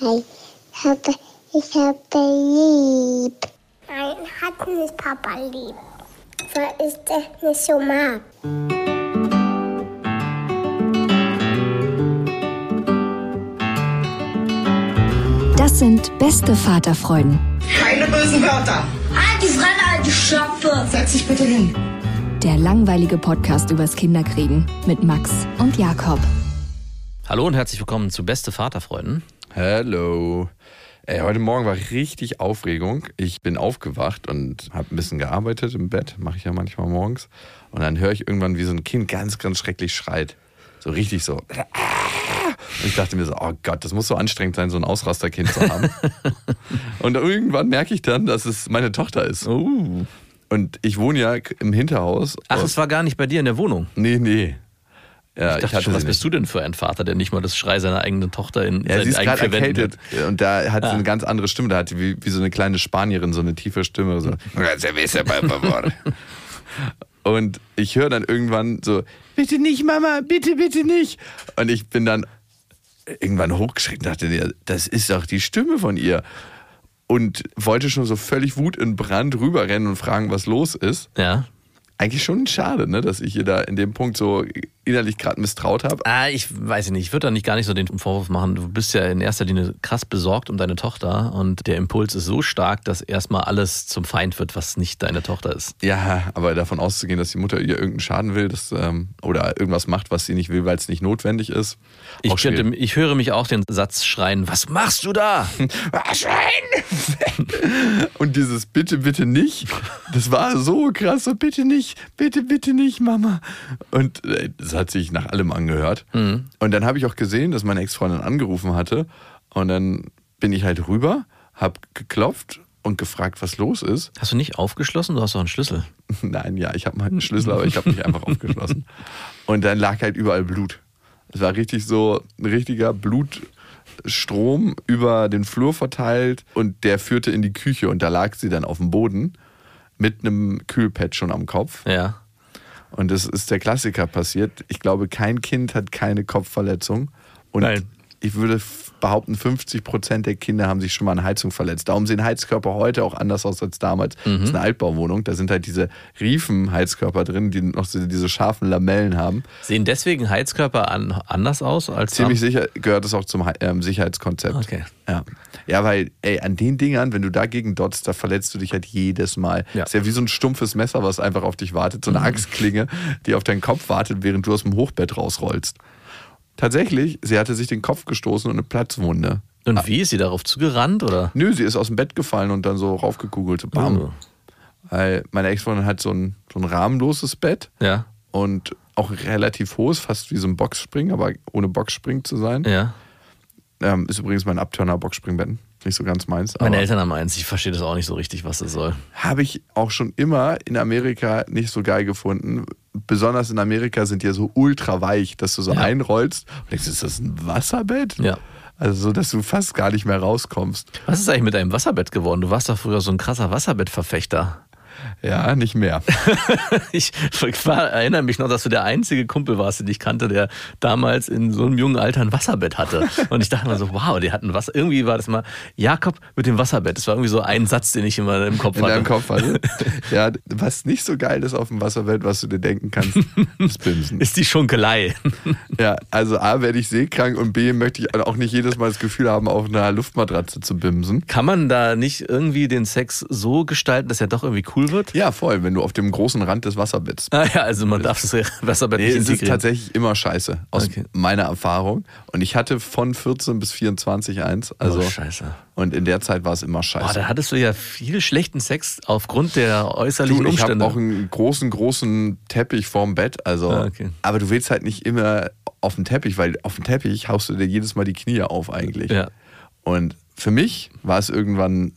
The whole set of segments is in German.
hi. Ich habe, ich habe lieb. Nein, hat nicht Papa lieb. Weil ich das nicht so mag. Das sind beste Vaterfreuden. Keine bösen Wörter. Halt die Fremde, halt die Schöpfe. Setz dich bitte hin. Der langweilige Podcast übers Kinderkriegen mit Max und Jakob. Hallo und herzlich willkommen zu Beste Vaterfreuden. Hallo. Ey, heute Morgen war richtig Aufregung. Ich bin aufgewacht und habe ein bisschen gearbeitet im Bett, mache ich ja manchmal morgens. Und dann höre ich irgendwann, wie so ein Kind ganz, ganz schrecklich schreit. So richtig so. Und ich dachte mir so, oh Gott, das muss so anstrengend sein, so ein Ausrasterkind zu haben. und irgendwann merke ich dann, dass es meine Tochter ist. Uh. Und ich wohne ja im Hinterhaus. Ach, es war gar nicht bei dir in der Wohnung. Nee, nee. Ja, Ich dachte schon, sie was nicht. bist du denn für ein Vater, der nicht mal das Schrei seiner eigenen Tochter in Ja, sie ist gerade erkältet und da hat sie Ah. eine ganz andere Stimme. Da hat sie wie, wie so eine kleine Spanierin so eine tiefe Stimme. So. Und ich höre dann irgendwann so, bitte nicht, Mama, bitte, bitte nicht. Und ich bin dann irgendwann hochgeschreckt und dachte, das ist doch die Stimme von ihr. Und wollte schon so völlig Wut in Brand rüberrennen und fragen, was los ist. Ja. Eigentlich schon schade, ne, dass ich ihr da in dem Punkt so innerlich gerade misstraut habe. Ah, ich weiß nicht, ich würde da nicht gar nicht so den Vorwurf machen. Du bist ja in erster Linie krass besorgt um deine Tochter und der Impuls ist so stark, dass erstmal alles zum Feind wird, was nicht deine Tochter ist. Ja, aber davon auszugehen, dass die Mutter ihr irgendeinen Schaden will das, ähm, oder irgendwas macht, was sie nicht will, weil es nicht notwendig ist. Ich, könnte, ich höre mich auch den Satz schreien, was machst du da? Schwein! Und dieses bitte, bitte nicht, das war so krass, so bitte nicht, bitte, bitte nicht, Mama. Und äh, das hat sich nach allem angehört. Mhm. Und dann habe ich auch gesehen, dass meine Ex-Freundin angerufen hatte. Und dann bin ich halt rüber, habe geklopft und gefragt, was los ist. Hast du nicht aufgeschlossen? Du hast doch einen Schlüssel. Nein, ja, ich habe mal einen Schlüssel, aber ich habe nicht einfach aufgeschlossen. Und dann lag halt überall Blut. Es war richtig so ein richtiger Blutstrom über den Flur verteilt und der führte in die Küche und da lag sie dann auf dem Boden mit einem Kühlpad schon am Kopf. Ja. Und das ist der Klassiker passiert. Ich glaube, kein Kind hat keine Kopfverletzung. Und Nein. Ich würde behaupten, 50 Prozent der Kinder haben sich schon mal an Heizung verletzt. Darum sehen Heizkörper heute auch anders aus als damals. Das ist eine Altbauwohnung. Da sind halt diese Riefen-Heizkörper drin, die noch so diese scharfen Lamellen haben. Sehen deswegen Heizkörper an, anders aus als Ziemlich sicher gehört es auch zum ähm, Sicherheitskonzept. Okay. Ja. ja, weil, ey, an den Dingern, wenn du dagegen dotzt, da verletzt du dich halt jedes Mal. Ja. ist ja wie so ein stumpfes Messer, was einfach auf dich wartet. So Mhm. eine Axtklinge, die auf deinen Kopf wartet, während du aus dem Hochbett rausrollst. Tatsächlich, sie hatte sich den Kopf gestoßen und eine Platzwunde. Und wie ist sie darauf zugerannt oder? Nö, sie ist aus dem Bett gefallen und dann so raufgekugelt. Bam. Oh. Weil meine Ex-Freundin hat so ein, so ein rahmenloses Bett Ja. und auch relativ hohes, fast wie so ein Boxspring, aber ohne Boxspring zu sein. Ja. Ähm, ist übrigens mein Abturner Boxspringbett. Nicht so ganz meins. Meine Eltern haben eins, ich verstehe das auch nicht so richtig, was das soll. Habe ich auch schon immer in Amerika nicht so geil gefunden. Besonders in Amerika sind die ja so ultra weich, dass du so Ja. einrollst und denkst, ist das ein Wasserbett? Ja. Also so, dass du fast gar nicht mehr rauskommst. Was ist eigentlich mit deinem Wasserbett geworden? Du warst doch früher so ein krasser Wasserbettverfechter. Ja, nicht mehr. Ich war, erinnere mich noch, dass du der einzige Kumpel warst, den ich kannte, der damals in so einem jungen Alter ein Wasserbett hatte. Und ich dachte mir so, wow, die hatten Wasser. Irgendwie war das mal Jakob mit dem Wasserbett. Das war irgendwie so ein Satz, den ich immer im Kopf In hatte. Kopf hatte. Ja, was nicht so geil ist auf dem Wasserbett, was du dir denken kannst, ist Bimsen. Ist die Schunkelei. Ja, also A, werde ich seekrank und B, möchte ich auch nicht jedes Mal das Gefühl haben, auf einer Luftmatratze zu bimsen. Kann man da nicht irgendwie den Sex so gestalten, dass er doch irgendwie cool wird? Ja, voll, wenn du auf dem großen Rand des Wasserbetts Ah ja, also man darf das Wasserbett Nee, nicht es ist integrieren. tatsächlich immer scheiße, aus Okay. meiner Erfahrung. Und ich hatte von 14 bis 24 eins. Also, oh, scheiße. Und in der Zeit war es immer Boah, scheiße. da hattest du ja viel schlechten Sex aufgrund der du, äußerlichen ich habe Umstände. auch einen großen, großen Teppich vorm Bett. Also, Ah, okay. Aber du willst halt nicht immer auf den Teppich, weil auf den Teppich haust du dir jedes Mal die Knie auf eigentlich. Ja. Und für mich war es irgendwann,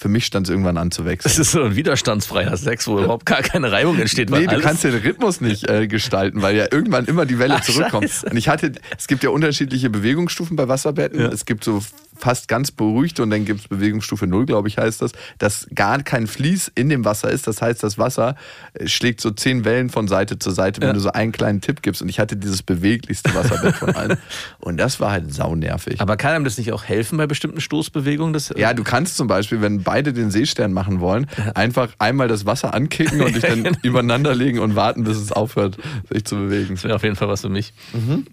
für mich stand es irgendwann an zu wechseln. Das ist so ein widerstandsfreier Sex, wo überhaupt gar keine Reibung entsteht. weil Nee, du kannst den Rhythmus nicht äh, gestalten, weil ja irgendwann immer die Welle Ach, zurückkommt. scheiße. Und ich hatte, es gibt ja unterschiedliche Bewegungsstufen bei Wasserbetten. Ja. Es gibt so fast ganz beruhigte und dann gibt es Bewegungsstufe 0, glaube ich, heißt das, dass gar kein Fließ in dem Wasser ist. Das heißt, das Wasser äh, schlägt so zehn Wellen von Seite zu Seite, wenn Ja. du so einen kleinen Tipp gibst. Und ich hatte dieses beweglichste Wasserbett von allen. Und das war halt saunervig. Aber kann einem das nicht auch helfen bei bestimmten Stoßbewegungen? Das, Ja, du kannst zum Beispiel, wenn beide den Seestern machen wollen, einfach einmal das Wasser ankicken und dich dann genau. übereinander legen und warten, bis es aufhört, sich zu bewegen. Das wäre auf jeden Fall was für mich. Mhm.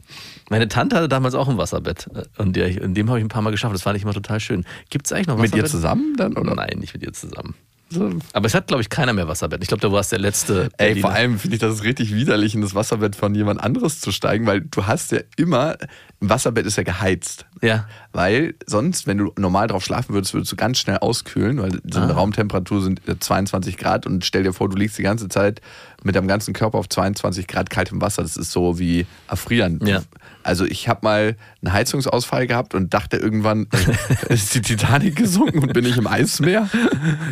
Meine Tante hatte damals auch ein Wasserbett. äh, Und der, in dem habe ich ein paar Mal geschafft. Das fand ich immer total schön. Gibt es eigentlich noch Mit Wasserbett? ihr zusammen dann? Oder? Nein, nicht mit ihr zusammen. So. Aber es hat, glaube ich, keiner mehr Wasserbett. Ich glaube, du warst der letzte. Ey, Berliner. vor allem finde ich das richtig widerlich, in das Wasserbett von jemand anderes zu steigen, weil du hast ja immer, ein Wasserbett ist ja geheizt. Ja. Weil sonst, wenn du normal drauf schlafen würdest, würdest du ganz schnell auskühlen, weil so eine Ah. Raumtemperatur sind äh, 22 Grad und stell dir vor, du liegst die ganze Zeit mit deinem ganzen Körper auf 22 Grad kaltem Wasser. Das ist so wie erfrieren. Ja. Also ich habe mal einen Heizungsausfall gehabt und dachte irgendwann, äh, ist die Titanic gesunken und bin ich im Eismeer.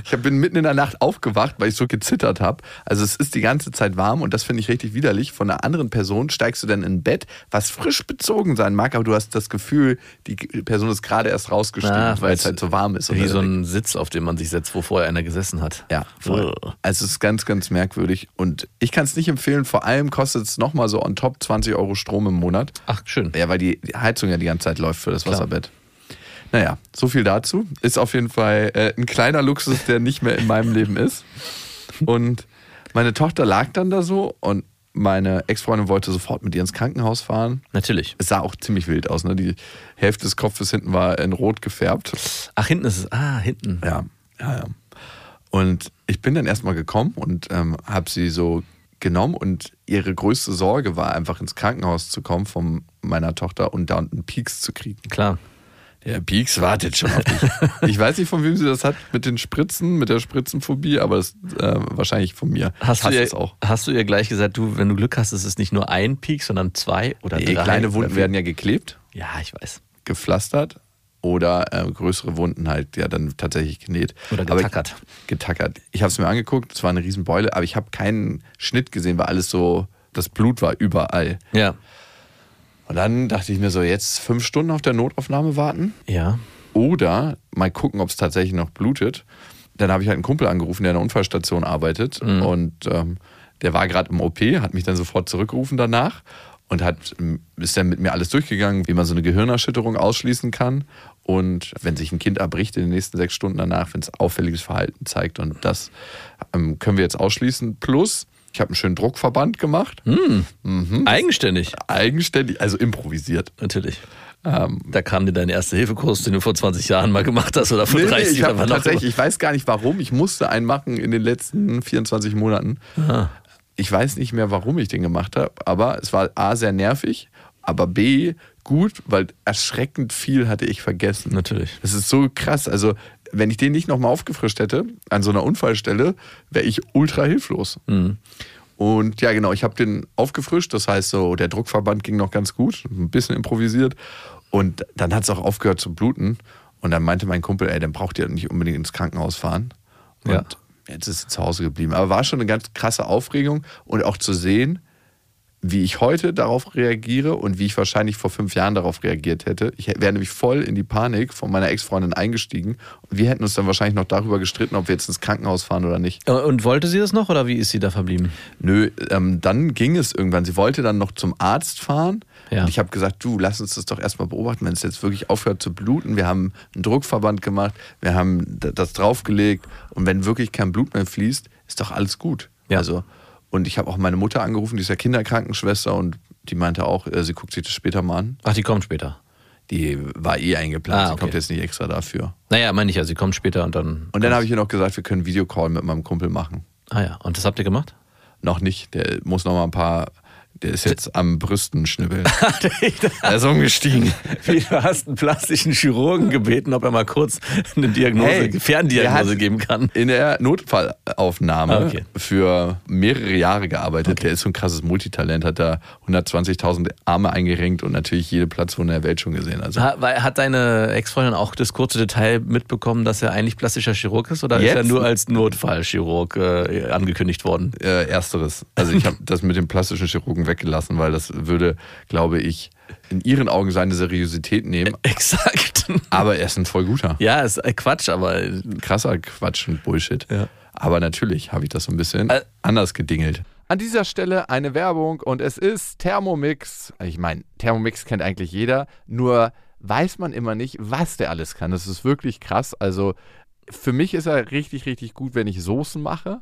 Ich bin mitten in der Nacht aufgewacht, weil ich so gezittert habe. Also es ist die ganze Zeit warm und das finde ich richtig widerlich. Von einer anderen Person steigst du dann in ein Bett, was frisch bezogen sein mag, aber du hast das Gefühl, die Person ist gerade erst rausgestiegen, Ah, weil es halt so warm ist. Wie so ein Sitz, auf dem man sich setzt, wo vorher einer gesessen hat. ja, voll. Oh. Also es ist ganz, ganz merkwürdig. Und ich kann es nicht empfehlen, vor allem kostet es nochmal so on top 20 Euro Strom im Monat. Ach, schön. Ja, weil die die Heizung ja die ganze Zeit läuft für das Klar. Wasserbett. Naja, so viel dazu. Ist auf jeden Fall äh, ein kleiner Luxus, der nicht mehr in meinem Leben ist. Und meine Tochter lag dann da so und meine Ex-Freundin wollte sofort mit ihr ins Krankenhaus fahren. Natürlich. Es sah auch ziemlich wild aus. Ne? Die Hälfte des Kopfes hinten war in Rot gefärbt. Ach, hinten ist es. Ah, hinten. Ja, ja, ja. Und ich bin dann erstmal gekommen und ähm, habe sie so genommen und ihre größte Sorge war einfach ins Krankenhaus zu kommen von meiner Tochter und da unten Peaks zu kriegen. Klar. Der Peaks wartet schon auf dich. ich weiß nicht, von wem sie das hat mit den Spritzen, mit der Spritzenphobie, aber das äh, wahrscheinlich von mir. Hast du, Hasst ihr, auch. hast du ihr gleich gesagt, du, wenn du Glück hast, ist es nicht nur ein Peak, sondern zwei oder Nee, drei? kleine Wunden werden ja geklebt, Ja, ich weiß. gepflastert oder äh, größere Wunden halt ja dann tatsächlich genäht. Oder getackert. Ich, getackert. Ich habe es mir angeguckt, es war eine Riesenbeule, aber ich habe keinen Schnitt gesehen, weil alles so, das Blut war überall. Ja. Und dann dachte ich mir so, jetzt fünf Stunden auf der Notaufnahme warten Ja. oder mal gucken, ob es tatsächlich noch blutet. Dann habe ich halt einen Kumpel angerufen, der in der Unfallstation arbeitet und ähm, der war gerade im OP, hat mich dann sofort zurückgerufen danach und hat, ähm, ist dann mit mir alles durchgegangen, wie man so eine Gehirnerschütterung ausschließen kann und wenn sich ein Kind erbricht in den nächsten sechs Stunden danach, wenn es auffälliges Verhalten zeigt und das ähm, können wir jetzt ausschließen. Plus, ich habe einen schönen Druckverband gemacht, Eigenständig. eigenständig, also improvisiert. Natürlich. Ähm, Da kam dir dein erster Hilfekurs, den du vor 20 Jahren mal gemacht hast oder vor Nee, nee, 30 ich oder habe wann auch tatsächlich, ich weiß gar nicht warum, ich musste einen machen in den letzten 24 Monaten. Ah. Ich weiß nicht mehr, warum ich den gemacht habe, aber es war A, sehr nervig, aber B, gut, weil erschreckend viel hatte ich vergessen. Natürlich. Das ist so krass. Also, wenn ich den nicht nochmal aufgefrischt hätte, an so einer Unfallstelle, wäre ich ultra hilflos. Mhm. Und ja, genau, ich habe den aufgefrischt. Das heißt, so der Druckverband ging noch ganz gut, ein bisschen improvisiert. Und dann hat es auch aufgehört zu bluten. Und dann meinte mein Kumpel, ey, dann braucht ihr nicht unbedingt ins Krankenhaus fahren. Und Ja. jetzt ist sie zu Hause geblieben. Aber war schon eine ganz krasse Aufregung und auch zu sehen, wie ich heute darauf reagiere und wie ich wahrscheinlich vor fünf Jahren darauf reagiert hätte. Ich wäre nämlich voll in die Panik von meiner Ex-Freundin eingestiegen. Und wir hätten uns dann wahrscheinlich noch darüber gestritten, ob wir jetzt ins Krankenhaus fahren oder nicht. Und wollte sie das noch oder wie ist sie da verblieben? Nö, ähm, dann ging es irgendwann. Sie wollte dann noch zum Arzt fahren. Ja. Und ich habe gesagt, du, lass uns das doch erstmal beobachten, wenn es jetzt wirklich aufhört zu bluten. Wir haben einen Druckverband gemacht, wir haben das draufgelegt und wenn wirklich kein Blut mehr fließt, ist doch alles gut. Ja. Also, und ich habe auch meine Mutter angerufen, die ist ja Kinderkrankenschwester und die meinte auch, äh, sie guckt sich das später mal an. Ach, die kommt später. Die war eh eingeplant, Ah, sie okay. kommt jetzt nicht extra dafür. Naja, meine ich ja, sie kommt später und dann. Und dann habe ich ihr noch gesagt, wir können Videocall mit meinem Kumpel machen. Ah ja, und das habt ihr gemacht? Noch nicht, der muss noch mal ein paar, der ist jetzt am Brüsten schnibbeln. er ist umgestiegen. Du hast einen plastischen Chirurgen gebeten, ob er mal kurz eine Diagnose, Hey, Ferndiagnose hat- geben kann. In der Notfallaufnahme Ah, okay. für mehrere Jahre gearbeitet. Der ist so ein krasses Multitalent, hat da 120.000 Arme eingerenkt und natürlich jede Platzwunde der Welt schon gesehen. Also Ha- weil- Hat deine Ex-Freundin auch das kurze Detail mitbekommen, dass er eigentlich plastischer Chirurg ist oder ist Jetzt? er nur als Notfallchirurg äh, angekündigt worden? äh, ersteres. Also ich habe das mit dem plastischen Chirurgen Folgen weggelassen, weil das würde, glaube ich, in ihren Augen seine Seriosität nehmen. Exakt. Aber er ist ein voll guter. Ja, ist äh, Quatsch, aber Krasser Quatsch und Bullshit. Ja. Aber natürlich habe ich das so ein bisschen Ä- anders gedingelt. An dieser Stelle eine Werbung und es ist Thermomix. Ich meine, Thermomix kennt eigentlich jeder, nur weiß man immer nicht, was der alles kann. Das ist wirklich krass. Also für mich ist er richtig, richtig gut, wenn ich Soßen mache.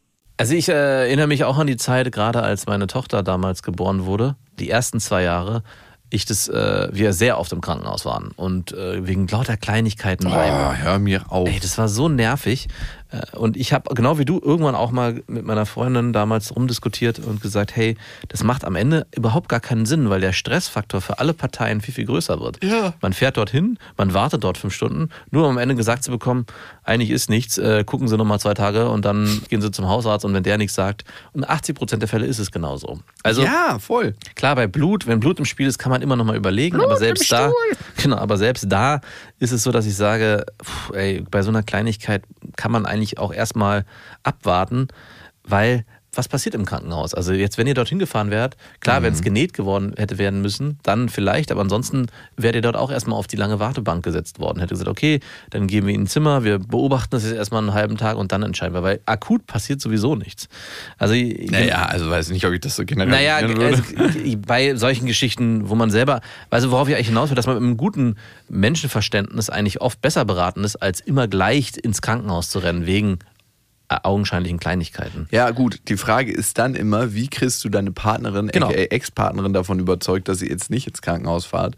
Also ich äh, erinnere mich auch an die Zeit, gerade als meine Tochter damals geboren wurde, die ersten zwei Jahre, ich das, äh, wir sehr oft im Krankenhaus waren und äh, wegen lauter Kleinigkeiten. Oh, hör mir auf. Ey, das war so nervig. Äh, Und ich habe, genau wie du, irgendwann auch mal mit meiner Freundin damals rumdiskutiert und gesagt, hey, das macht am Ende überhaupt gar keinen Sinn, weil der Stressfaktor für alle Parteien viel, viel größer wird. Ja. Man fährt dorthin, man wartet dort fünf Stunden, nur um am Ende gesagt zu bekommen, eigentlich ist nichts, äh, gucken Sie nochmal zwei Tage und dann gehen Sie zum Hausarzt und wenn der nichts sagt, und 80 Prozent der Fälle ist es genauso. Also ja, voll. Klar, bei Blut, wenn Blut im Spiel ist, kann man immer noch mal überlegen, aber selbst da, genau, aber selbst da ist es so, dass ich sage, pff, ey, bei so einer Kleinigkeit kann man eigentlich auch erstmal abwarten, weil was passiert im Krankenhaus? Also jetzt, wenn ihr dorthin gefahren wärt, klar, wenn es genäht geworden hätte werden müssen, dann vielleicht, aber ansonsten wärt ihr dort auch erstmal auf die lange Wartebank gesetzt worden. Hätte gesagt, okay, dann gehen wir in ein Zimmer, wir beobachten das jetzt erstmal einen halben Tag und dann entscheiden wir, weil akut passiert sowieso nichts. Also Naja, also weiß nicht, ob ich das so naja, generalisieren würde. also, bei solchen Geschichten, wo man selber, also worauf ich eigentlich hinaus will, dass man mit einem guten Menschenverständnis eigentlich oft besser beraten ist, als immer gleich ins Krankenhaus zu rennen, wegen augenscheinlichen Kleinigkeiten. Ja, gut, die Frage ist dann immer, wie kriegst du deine Partnerin, Genau. Ex-Partnerin davon überzeugt, dass sie jetzt nicht ins Krankenhaus fahrt?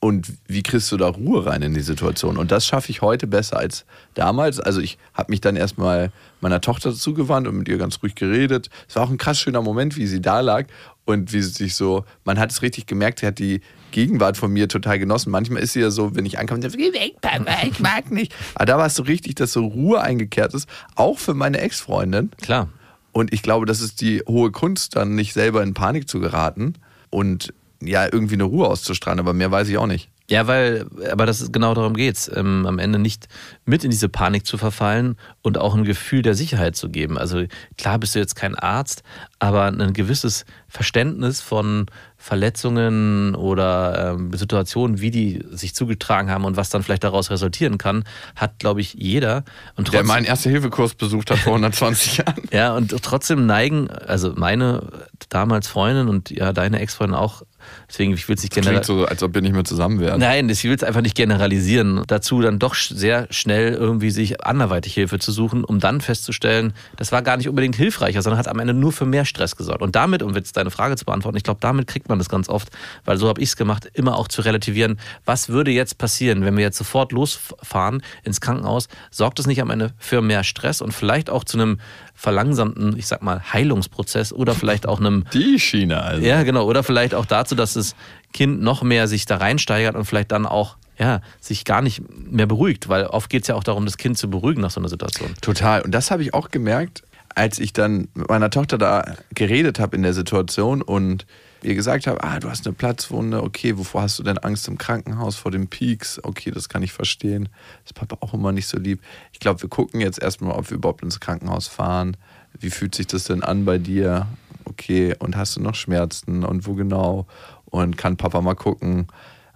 Und wie kriegst du da Ruhe rein in die Situation? Und das schaffe ich heute besser als damals. Also ich habe mich dann erstmal meiner Tochter zugewandt und mit ihr ganz ruhig geredet. Es war auch ein krass schöner Moment, wie sie da lag und wie sie sich so, man hat es richtig gemerkt, sie hat die Gegenwart von mir total genossen. Manchmal ist sie ja so, wenn ich ankomme, dann, geh weg, Papa, ich mag nicht. Aber da war es so richtig, dass so Ruhe eingekehrt ist, auch für meine Ex-Freundin. Klar. Und ich glaube, das ist die hohe Kunst, dann nicht selber in Panik zu geraten und ja, irgendwie eine Ruhe auszustrahlen, aber mehr weiß ich auch nicht. Ja, weil, aber das ist genau darum geht's, ähm, am Ende nicht mit in diese Panik zu verfallen und auch ein Gefühl der Sicherheit zu geben. Also klar bist du jetzt kein Arzt, aber ein gewisses Verständnis von Verletzungen oder ähm, Situationen, wie die sich zugetragen haben und was dann vielleicht daraus resultieren kann, hat, glaube ich, jeder. Und Der meinen Erste-Hilfe-Kurs besucht hat vor 120 Jahren. ja, und trotzdem neigen, also meine damals Freundin und ja, deine Ex-Freundin auch, deswegen, ich will es nicht Klingt generell. so, als ob wir nicht mehr zusammen wären. Nein, ich will es einfach nicht generalisieren. Dazu dann doch sehr schnell irgendwie sich anderweitig Hilfe zu suchen, um dann festzustellen, das war gar nicht unbedingt hilfreicher, sondern hat am Ende nur für mehr Stress gesorgt. Und damit, um jetzt deine Frage zu beantworten, ich glaube, damit kriegt man man das ganz oft, weil so habe ich es gemacht, immer auch zu relativieren, was würde jetzt passieren, wenn wir jetzt sofort losfahren ins Krankenhaus, sorgt es nicht am Ende für mehr Stress und vielleicht auch zu einem verlangsamten, ich sag mal, Heilungsprozess oder vielleicht auch einem Die Schiene also. ja, genau. Oder vielleicht auch dazu, dass das Kind noch mehr sich da reinsteigert und vielleicht dann auch ja, sich gar nicht mehr beruhigt, weil oft geht es ja auch darum, das Kind zu beruhigen nach so einer Situation. Total. Und das habe ich auch gemerkt, als ich dann mit meiner Tochter da geredet habe in der Situation und ihr gesagt habe, ah, du hast eine Platzwunde, okay, wovor hast du denn Angst im Krankenhaus vor den Peaks? Okay, das kann ich verstehen. Das ist Papa auch immer nicht so lieb. Ich glaube, wir gucken jetzt erstmal, ob wir überhaupt ins Krankenhaus fahren. Wie fühlt sich das denn an bei dir? Okay, und hast du noch Schmerzen und wo genau? Und kann Papa mal gucken?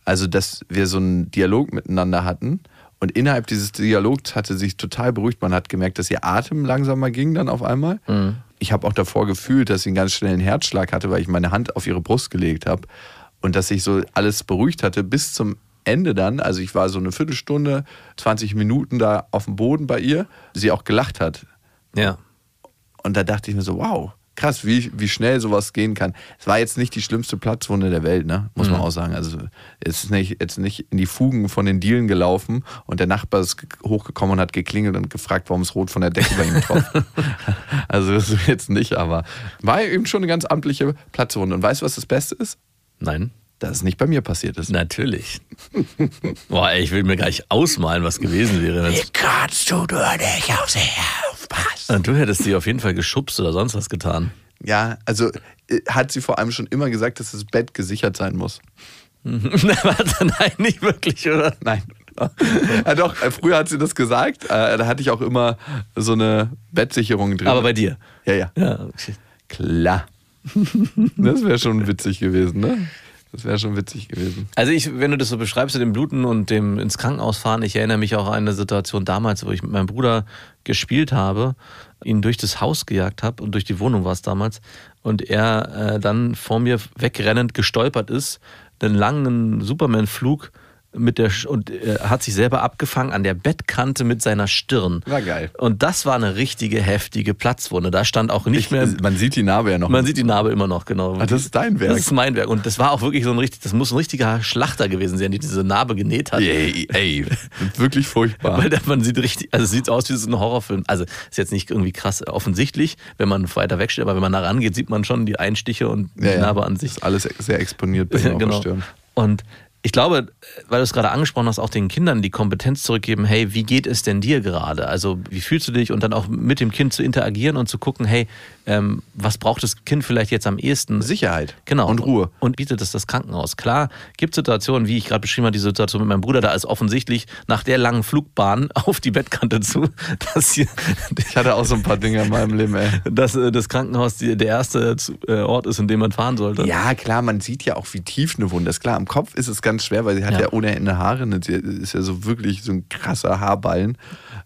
Also, dass wir so einen Dialog miteinander hatten. Und innerhalb dieses Dialogs hatte sich total beruhigt. Man hat gemerkt, dass ihr Atem langsamer ging dann auf einmal. Ich habe auch davor gefühlt, dass sie einen ganz schnellen Herzschlag hatte, weil ich meine Hand auf ihre Brust gelegt habe. Und dass sich so alles beruhigt hatte bis zum Ende dann. Also ich war so eine Viertelstunde, 20 Minuten da auf dem Boden bei ihr. Sie auch gelacht hat. Ja. Und da dachte ich mir so, wow, krass, wie, wie schnell sowas gehen kann. Es war jetzt nicht die schlimmste Platzwunde der Welt, ne? muss man auch sagen. Also es ist nicht, jetzt nicht in die Fugen von den Dielen gelaufen und der Nachbar ist ge- hochgekommen und hat geklingelt und gefragt, warum es rot von der Decke bei ihm tropft. also das ist jetzt nicht, aber war eben schon eine ganz amtliche Platzwunde. Und weißt du, was das Beste ist? Nein. Dass es nicht bei mir passiert ist. Natürlich. Boah, ey, ich will mir gar nicht ausmalen, was gewesen wäre. wenn's- kannst du nur nicht auf sie aufpassen? Und du hättest sie auf jeden Fall geschubst oder sonst was getan. Ja, also äh, hat sie vor allem schon immer gesagt, dass das Bett gesichert sein muss. Warte, nein, nicht wirklich, oder? Nein. ja, doch, äh, früher hat sie das gesagt. Äh, da hatte ich auch immer so eine Bettsicherung drin. Aber bei dir. ja, ja. Ja, okay. Klar. Das wäre schon witzig gewesen, ne? Das wäre schon witzig gewesen. Also ich, wenn du das so beschreibst, mit dem Bluten und dem ins Krankenhaus fahren, ich erinnere mich auch an eine Situation damals, wo ich mit meinem Bruder gespielt habe, ihn durch das Haus gejagt habe und durch die Wohnung war es damals und er äh, dann vor mir wegrennend gestolpert ist, einen langen Superman-Flug mit der und äh, hat sich selber abgefangen an der Bettkante mit seiner Stirn. War geil. Und das war eine richtige heftige Platzwunde. Da stand auch nicht mehr Man sieht die Narbe ja noch. man sieht die Narbe immer noch, genau. Ah, das ist dein Werk. Das ist mein Werk. Und das war auch wirklich so ein richtig, das muss ein richtiger Schlachter gewesen sein, die diese Narbe genäht hat. ey, ey, wirklich furchtbar. Weil man sieht richtig, also es sieht aus wie so ein Horrorfilm. Also ist jetzt nicht irgendwie krass offensichtlich, wenn man weiter wegsteht, aber wenn man da rangeht, sieht man schon die Einstiche und die Ja, ja. Narbe an sich. Ist alles sehr exponiert bei Ja, der Stirn. Und ich glaube, weil du es gerade angesprochen hast, auch den Kindern die Kompetenz zurückgeben, hey, wie geht es denn dir gerade? Also wie fühlst du dich? Und dann auch mit dem Kind zu interagieren und zu gucken, hey, ähm, was braucht das Kind vielleicht jetzt am ehesten? Sicherheit. Genau. Und Ruhe. Und bietet es das Krankenhaus. Klar, gibt Situationen, wie ich gerade beschrieben habe, die Situation mit meinem Bruder, da ist offensichtlich nach der langen Flugbahn auf die Bettkante zu, dass hier, Ich hatte auch so ein paar Dinge in meinem Leben, ey. dass äh, das Krankenhaus die, der erste äh, Ort ist, in dem man fahren sollte. Ja, klar, man sieht ja auch, wie tief eine Wunde ist. Klar, am Kopf ist es ganz schwer, weil sie hat ja, Ja. ohne Ende Haare. Ne? Sie ist ja so wirklich so ein krasser Haarballen.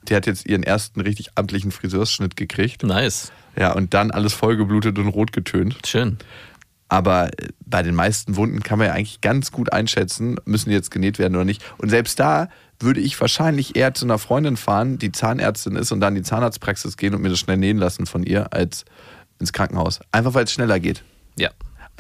Die hat jetzt ihren ersten richtig amtlichen Friseursschnitt gekriegt. Nice. Ja, und dann alles vollgeblutet und rot getönt. Schön. Aber äh, bei den meisten Wunden kann man ja eigentlich ganz gut einschätzen, müssen die jetzt genäht werden oder nicht. Und selbst da würde ich wahrscheinlich eher zu einer Freundin fahren, die Zahnärztin ist und dann in die Zahnarztpraxis gehen und mir das schnell nähen lassen von ihr, als ins Krankenhaus. Einfach weil es schneller geht. Ja.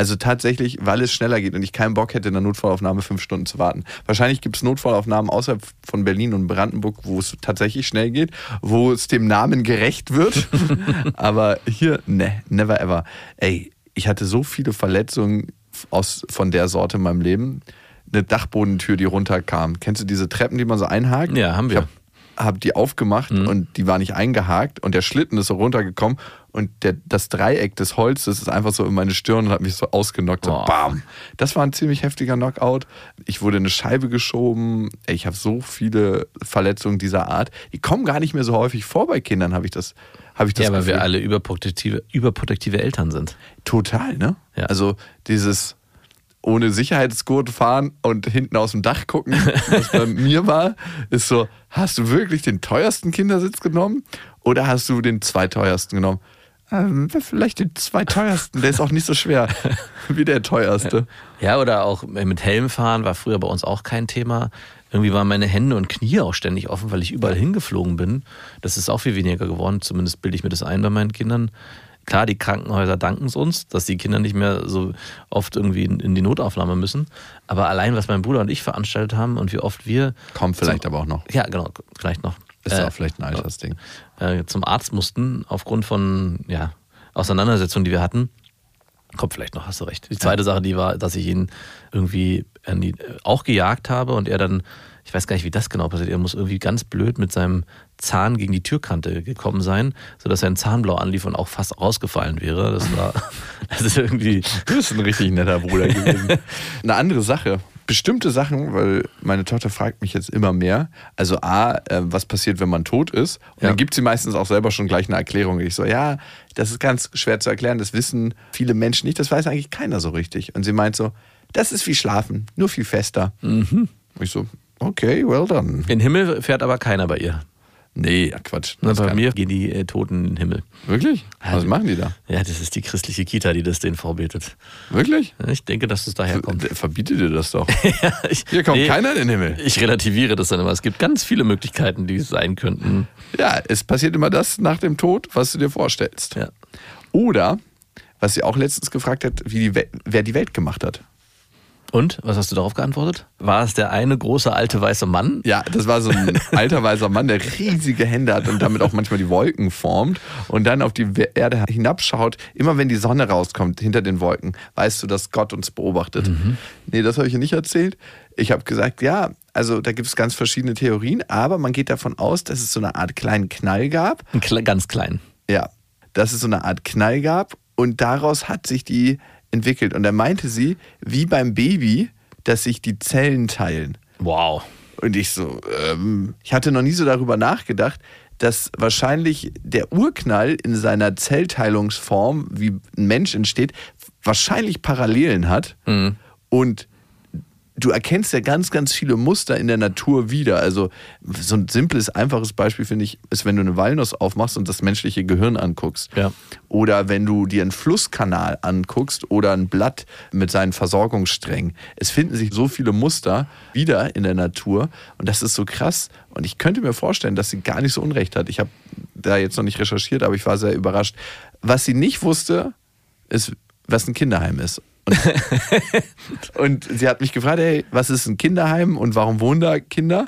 Also tatsächlich, weil es schneller geht und ich keinen Bock hätte, in der Notfallaufnahme fünf Stunden zu warten. Wahrscheinlich gibt es Notfallaufnahmen außerhalb von Berlin und Brandenburg, wo es tatsächlich schnell geht, wo es dem Namen gerecht wird. Aber hier, ne, never ever. Ey, ich hatte so viele Verletzungen aus, von der Sorte in meinem Leben. Eine Dachbodentür, die runterkam. Kennst du diese Treppen, die man so einhakt? Ja, haben wir. Ich hab habe die aufgemacht und die war nicht eingehakt und der Schlitten ist so runtergekommen und der, das Dreieck des Holzes ist einfach so in meine Stirn und hat mich so ausgenockt. So Oh. bam. Das war ein ziemlich heftiger Knockout. Ich wurde in eine Scheibe geschoben. Ich habe so viele Verletzungen dieser Art. Die kommen gar nicht mehr so häufig vor bei Kindern, habe ich das, habe ich das Ja, weil wir alle überprotektive, überprotektive Eltern sind. Total, ne? Ja. Also dieses ohne Sicherheitsgurt fahren und hinten aus dem Dach gucken, was bei mir war, ist so, hast du wirklich den teuersten Kindersitz genommen oder hast du den zweiteuersten genommen? Ähm, vielleicht den zweiteuersten, der ist auch nicht so schwer wie der teuerste. Ja, oder auch mit Helm fahren war früher bei uns auch kein Thema. Irgendwie waren meine Hände und Knie auch ständig offen, weil ich überall hingeflogen bin. Das ist auch viel weniger geworden, zumindest bilde ich mir das ein bei meinen Kindern. Klar, die Krankenhäuser danken es uns, dass die Kinder nicht mehr so oft irgendwie in, in die Notaufnahme müssen. Aber allein, was mein Bruder und ich veranstaltet haben und wie oft wir. Kommt vielleicht aber auch noch. Ja, genau, vielleicht noch. Ist äh, auch vielleicht ein Altersding. äh, zum Arzt mussten, aufgrund von ja, Auseinandersetzungen, die wir hatten. Kommt vielleicht noch, hast du recht. Die zweite Sache, die war, dass ich ihn irgendwie die, äh, auch gejagt habe und er dann, ich weiß gar nicht, wie das genau passiert, er muss irgendwie ganz blöd mit seinem Zahn gegen die Türkante gekommen sein, sodass er ein Zahnblau anlief und auch fast rausgefallen wäre. Das war, das ist irgendwie, Du bist ein richtig netter Bruder gewesen. Eine andere Sache. Bestimmte Sachen, weil meine Tochter fragt mich jetzt immer mehr. Also A, äh, was passiert, wenn man tot ist? Und Ja. dann gibt sie meistens auch selber schon gleich eine Erklärung. Ich so, ja, das ist ganz schwer zu erklären. Das wissen viele Menschen nicht. Das weiß eigentlich keiner so richtig. Und sie meint so, das ist wie Schlafen, nur viel fester. Und ich so, okay, well done. in den Himmel fährt aber keiner bei ihr. Nee, Quatsch. Na, Das bei mir gehen die äh, Toten in den Himmel. Wirklich? Was Ja. machen die da? Ja, das ist die christliche Kita, die das denen vorbetet. Wirklich? Ich denke, dass es daher kommt. Ver- Verbietet ihr das doch. Ja, ich, Hier kommt nee, keiner in den Himmel. Ich relativiere das dann immer. Es gibt ganz viele Möglichkeiten, die es sein könnten. Ja, es passiert immer das nach dem Tod, was du dir vorstellst. Ja. Oder, was sie auch letztens gefragt hat, wie die We wer die Welt gemacht hat. Und, was hast du darauf geantwortet? War es der eine große alte weiße Mann? Ja, das war so ein alter weißer Mann, der riesige Hände hat und damit auch manchmal die Wolken formt und dann auf die Erde hinabschaut. Immer wenn die Sonne rauskommt hinter den Wolken, weißt du, dass Gott uns beobachtet. Nee, das habe ich nicht erzählt. Ich habe gesagt, ja, also da gibt es ganz verschiedene Theorien, aber man geht davon aus, dass es so eine Art kleinen Knall gab Ein kle ganz klein. Ja, dass es so eine Art Knall gab und daraus hat sich die entwickelt. Und da meinte sie, wie beim Baby, dass sich die Zellen teilen. Wow. Und ich so, ähm, ich hatte noch nie so darüber nachgedacht, dass wahrscheinlich der Urknall in seiner Zellteilungsform, wie ein Mensch entsteht, wahrscheinlich Parallelen hat. Und du erkennst ja ganz, ganz viele Muster in der Natur wieder. Also so ein simples, einfaches Beispiel finde ich, ist, wenn du eine Walnuss aufmachst und das menschliche Gehirn anguckst. Ja. Oder wenn du dir einen Flusskanal anguckst oder ein Blatt mit seinen Versorgungssträngen. Es finden sich so viele Muster wieder in der Natur und das ist so krass. Und ich könnte mir vorstellen, dass sie gar nicht so unrecht hat. Ich habe da jetzt noch nicht recherchiert, aber ich war sehr überrascht. Was sie nicht wusste, ist, was ein Kinderheim ist. Und, und sie hat mich gefragt, hey, was ist ein Kinderheim und warum wohnen da Kinder?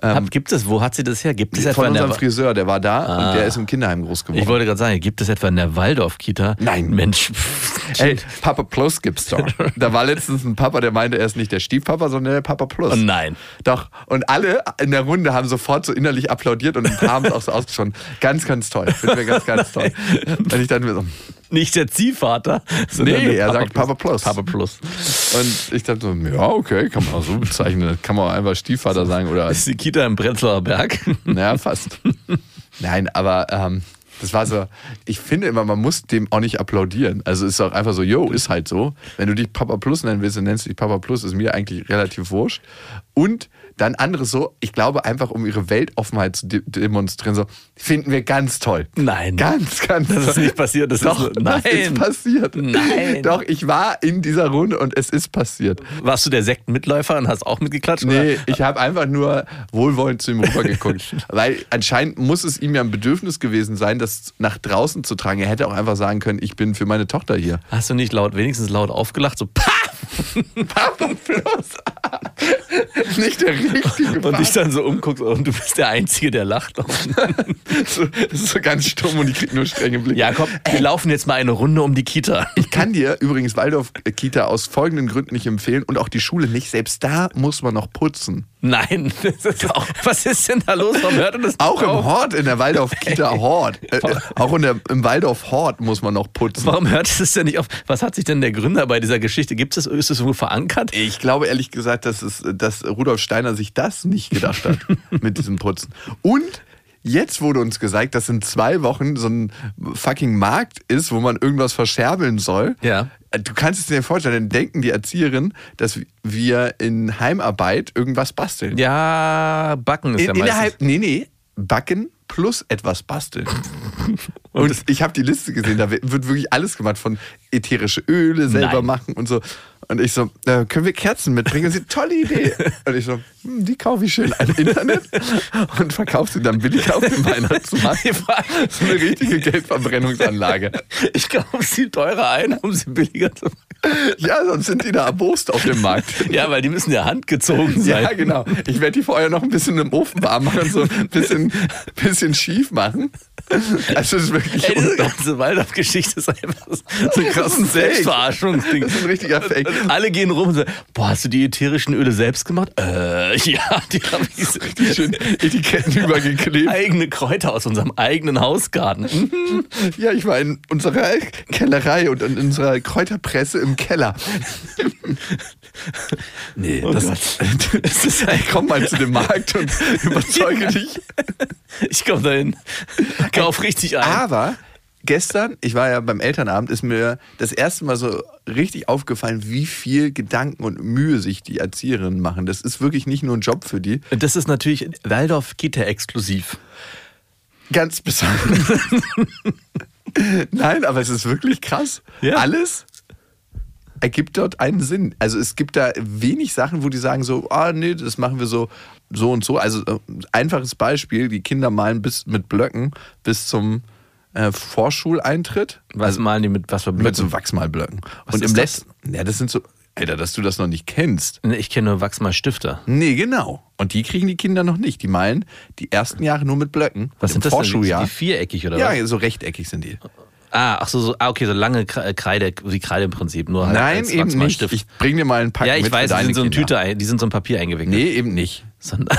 Hab, gibt es, wo hat sie das her? Gibt es etwa Von der unserem Wa- Friseur, der war da Ah. und der ist im Kinderheim groß geworden. Ich wollte gerade sagen, gibt es etwa in der Waldorf-Kita? Nein. Mensch. Ey, Papa Plus gibt's doch. Da war letztens ein Papa, der meinte, er ist nicht der Stiefpapa, sondern der Papa Plus. Oh nein. Doch. Und alle in der Runde haben sofort so innerlich applaudiert und ein paar haben es auch so ausgesprochen. Ganz, ganz toll. Finden wir ganz, ganz toll. Und ich dachte mir so, Nicht der Ziehvater. sondern Nee, er sagt Papa Plus. Papa Plus. und ich dachte so, ja, okay, kann man auch so bezeichnen. Kann man auch einfach Stiefvater sagen oder, ist die Kita im Prenzlauer Berg. naja, fast. Nein, aber ähm, das war so, ich finde immer, man muss dem auch nicht applaudieren. Also ist auch einfach so, yo, ist halt so. Wenn du dich Papa Plus nennen willst, dann nennst du dich Papa Plus, ist mir eigentlich relativ wurscht. Und dann andere so, ich glaube einfach, um ihre Weltoffenheit zu de demonstrieren, so, finden wir ganz toll. Nein. Ganz, ganz Das ist toll. nicht passiert. Das Doch, ist, das nein. ist passiert. Nein. Doch, ich war in dieser Runde und es ist passiert. Warst du der Sektenmitläufer und hast auch mitgeklatscht? Nee, oder? ich habe einfach nur wohlwollend zu ihm rübergeguckt. weil anscheinend muss es ihm ja ein Bedürfnis gewesen sein, das nach draußen zu tragen. Er hätte auch einfach sagen können, ich bin für meine Tochter hier. Hast du nicht laut, wenigstens laut aufgelacht? So, pah! Papa Plus. Nicht der richtige Und dich dann so umguckst und du bist der Einzige, der lacht. so, Das ist so ganz stumm und ich krieg nur strenge Blicke. Jakob, wir laufen jetzt mal eine Runde um die Kita. Ich kann dir übrigens Waldorf-Kita aus folgenden Gründen nicht empfehlen und auch die Schule nicht. Selbst da muss man noch putzen. Nein, das ist auch, was ist denn da los? Warum hört denn das Auch im? Hort, in der Waldorf-Kita Hort. Äh, äh, auch in der, im Waldorf Hort muss man noch putzen. Warum hört es denn nicht auf? Was hat sich denn der Gründer bei dieser Geschichte? Gibt es, ist es irgendwo verankert? Ich glaube ehrlich gesagt, dass, es, dass Rudolf Steiner sich das nicht gedacht hat mit diesem Putzen. Und jetzt wurde uns gesagt, dass in zwei Wochen so ein fucking Markt ist, wo man irgendwas verscherbeln soll. Ja. Du kannst es dir vorstellen, dann denken die Erzieherinnen, dass wir in Heimarbeit irgendwas basteln. Ja, Backen ist in, ja meistens. Heim, nee, nee, backen plus etwas basteln. Und, ich habe die Liste gesehen, da wird wirklich alles gemacht, von ätherische Öle selber Nein. machen und so. Und ich so, äh, können wir Kerzen mitbringen? Und sie, tolle Idee. Und ich so, hm, die kaufe ich schön im Internet und verkaufe sie dann billig auf dem Weihnachtsmarkt. so eine richtige Geldverbrennungsanlage. Ich kaufe sie teurer ein, um sie billiger zu machen. Ja, sonst sind die da erbost auf dem Markt. Ja, weil die müssen ja handgezogen sein. Ja, genau. Ich werde die vorher noch ein bisschen im Ofen warm machen und so ein bisschen, bisschen schief machen. Also es ist wirklich Ey, diese ganze Waldorf-Geschichte ist einfach so so ein krasses. Selbstverarschungsding. Das ist ein richtiger Fake. Alle gehen rum und sagen, boah, hast du die ätherischen Öle selbst gemacht? Äh, ja, die habe ich Die schön Etiketten übergeklebt. eigene Kräuter aus unserem eigenen Hausgarten. Mhm. Ja, ich war in unserer Kellerei und in unserer Kräuterpresse im Keller. Nee, Oh das, das ist, ey, komm mal zu dem Markt und überzeuge dich. Ich komme dahin, kauf richtig ein. Aber gestern, ich war ja beim Elternabend, ist mir das erste Mal so richtig aufgefallen, wie viel Gedanken und Mühe sich die Erzieherinnen machen. Das ist wirklich nicht nur ein Job für die. Das ist natürlich Waldorf Kita exklusiv. Ganz besonders. Nein, aber es ist wirklich krass. Ja. Alles ergibt dort einen Sinn. Also es gibt da wenig Sachen, wo die sagen so, ah nee, das machen wir so so und so. Also äh, einfaches Beispiel, die Kinder malen bis mit Blöcken bis zum äh, Vorschuleintritt. Was malen die mit was für Mit Blöcken? so Wachsmalblöcken. Was und im letzten, ja, das sind so, Alter, dass du das noch nicht kennst. Ich kenne nur Wachsmalstifter. Nee, genau. Und die kriegen die Kinder noch nicht. Die malen die ersten Jahre nur mit Blöcken. Was sind das denn? Vorschuljahr. Die viereckig oder ja, was? so rechteckig sind die. Ah, ach so, so ah, okay, so lange Kre- Kreide, wie Kreide im Prinzip, nur halt Nein, eben nicht. Ich bring dir mal einen Pack ja, ich mit weiß, die sind so in Kinder. Tüte, ein- die sind so in Papier eingewickelt. Nee, eben nicht. Sondern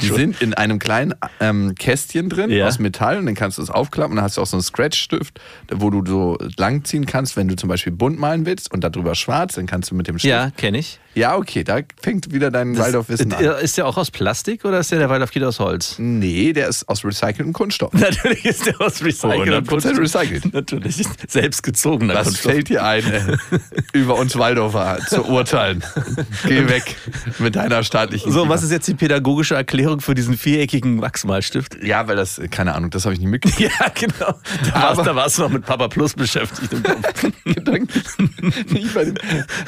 Die sind in einem kleinen ähm, Kästchen drin Ja. aus Metall und dann kannst du es aufklappen und dann hast du auch so einen Scratch-Stift, wo du so langziehen kannst, wenn du zum Beispiel bunt malen willst und darüber schwarz, dann kannst du mit dem Stift. ja, kenne ich. Ja, okay, da fängt wieder dein Waldorf-Wissen an. Ist der auch aus Plastik oder ist der der Waldorf Kita aus Holz? Nee, der ist aus recyceltem Kunststoff. Natürlich ist der aus recyceltem 100% Kunststoff. recycelt. Natürlich, selbst gezogener Was Kunststoff. fällt dir ein, äh, über uns Waldorfer zu urteilen? Geh weg mit deiner staatlichen So, Kita. was ist jetzt die pädagogische Erklärung für diesen viereckigen Wachsmalstift? Ja, weil das, keine Ahnung, das habe ich nicht mitgekriegt. Ja, genau. Da warst, du noch mit Papa Plus beschäftigt im Kopf.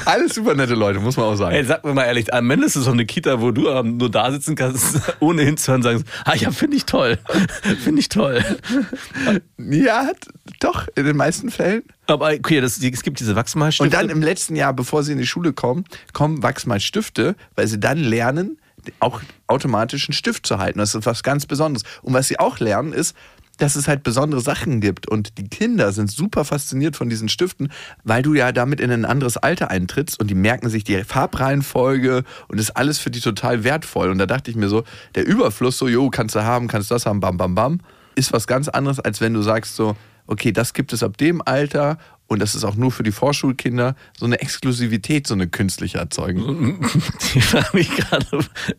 Alles super nette Leute, muss man auch sagen. Ey, sag mir mal ehrlich, am Ende ist es so eine Kita, wo du ähm, nur da sitzen kannst, ohne hinzuhören, sagen, ah ja, finde ich toll. Finde ich toll. Ja, doch, in den meisten Fällen. Aber okay, das, es gibt diese Wachsmalstifte. Und dann im letzten Jahr, bevor sie in die Schule kommen, kommen Wachsmalstifte, weil sie dann lernen, auch automatisch einen Stift zu halten. Das ist was ganz Besonderes. Und was sie auch lernen, ist, dass es halt besondere Sachen gibt. Und die Kinder sind super fasziniert von diesen Stiften, weil du ja damit in ein anderes Alter eintrittst und die merken sich die Farbreihenfolge und ist alles für die total wertvoll. Und da dachte ich mir so, der Überfluss, so, jo, kannst du haben, kannst das haben, bam, bam, bam, ist was ganz anderes, als wenn du sagst so, okay, das gibt es ab dem Alter und das ist auch nur für die Vorschulkinder, so eine Exklusivität, so eine künstliche erzeugen. Ich gerade,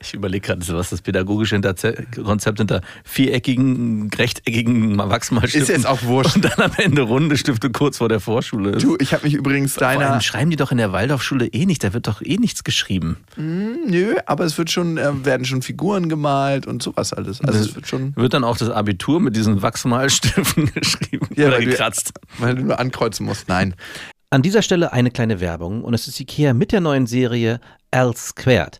ich überlege gerade, was das pädagogische Konzept hinter viereckigen, rechteckigen Wachsmalstiften Ist jetzt auch wurscht. Und dann am Ende runde Stifte kurz vor der Vorschule ist. Du, ich habe mich übrigens Vor allem deiner. schreiben die doch in der Waldorfschule eh nicht, da wird doch eh nichts geschrieben. Nö, aber es wird schon, äh, werden schon Figuren gemalt und sowas alles. Also es wird schon. Wird dann auch das Abitur mit diesen Wachsmalstiften geschrieben Ja, oder weil du- gekratzt. Weil du nur ankreuzen musst. Nein. An dieser Stelle eine kleine Werbung und es ist Ikea mit der neuen Serie L Squared.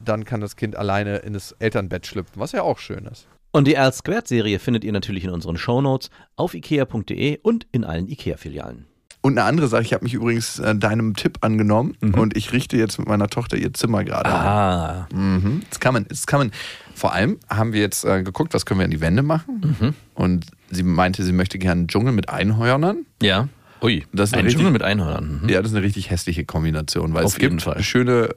dann kann das Kind alleine in das Elternbett schlüpfen, was ja auch schön ist. Und die Al Squared Serie findet ihr natürlich in unseren Shownotes auf ikea.de und in allen IKEA-Filialen. Und eine andere Sache, ich habe mich übrigens äh, deinem Tipp angenommen und ich richte jetzt mit meiner Tochter ihr Zimmer gerade. Ah, Mhm. It's coming, it's coming. Vor allem haben wir jetzt äh, geguckt, was können wir an die Wände machen. Und sie meinte, sie möchte gerne einen Dschungel mit Einhörnern. ja. Ui, Das ist ein richtig- Dschungel mit Einhörnern. Mhm. Ja, das ist eine richtig hässliche Kombination, weil Auf es gibt jeden Fall. schöne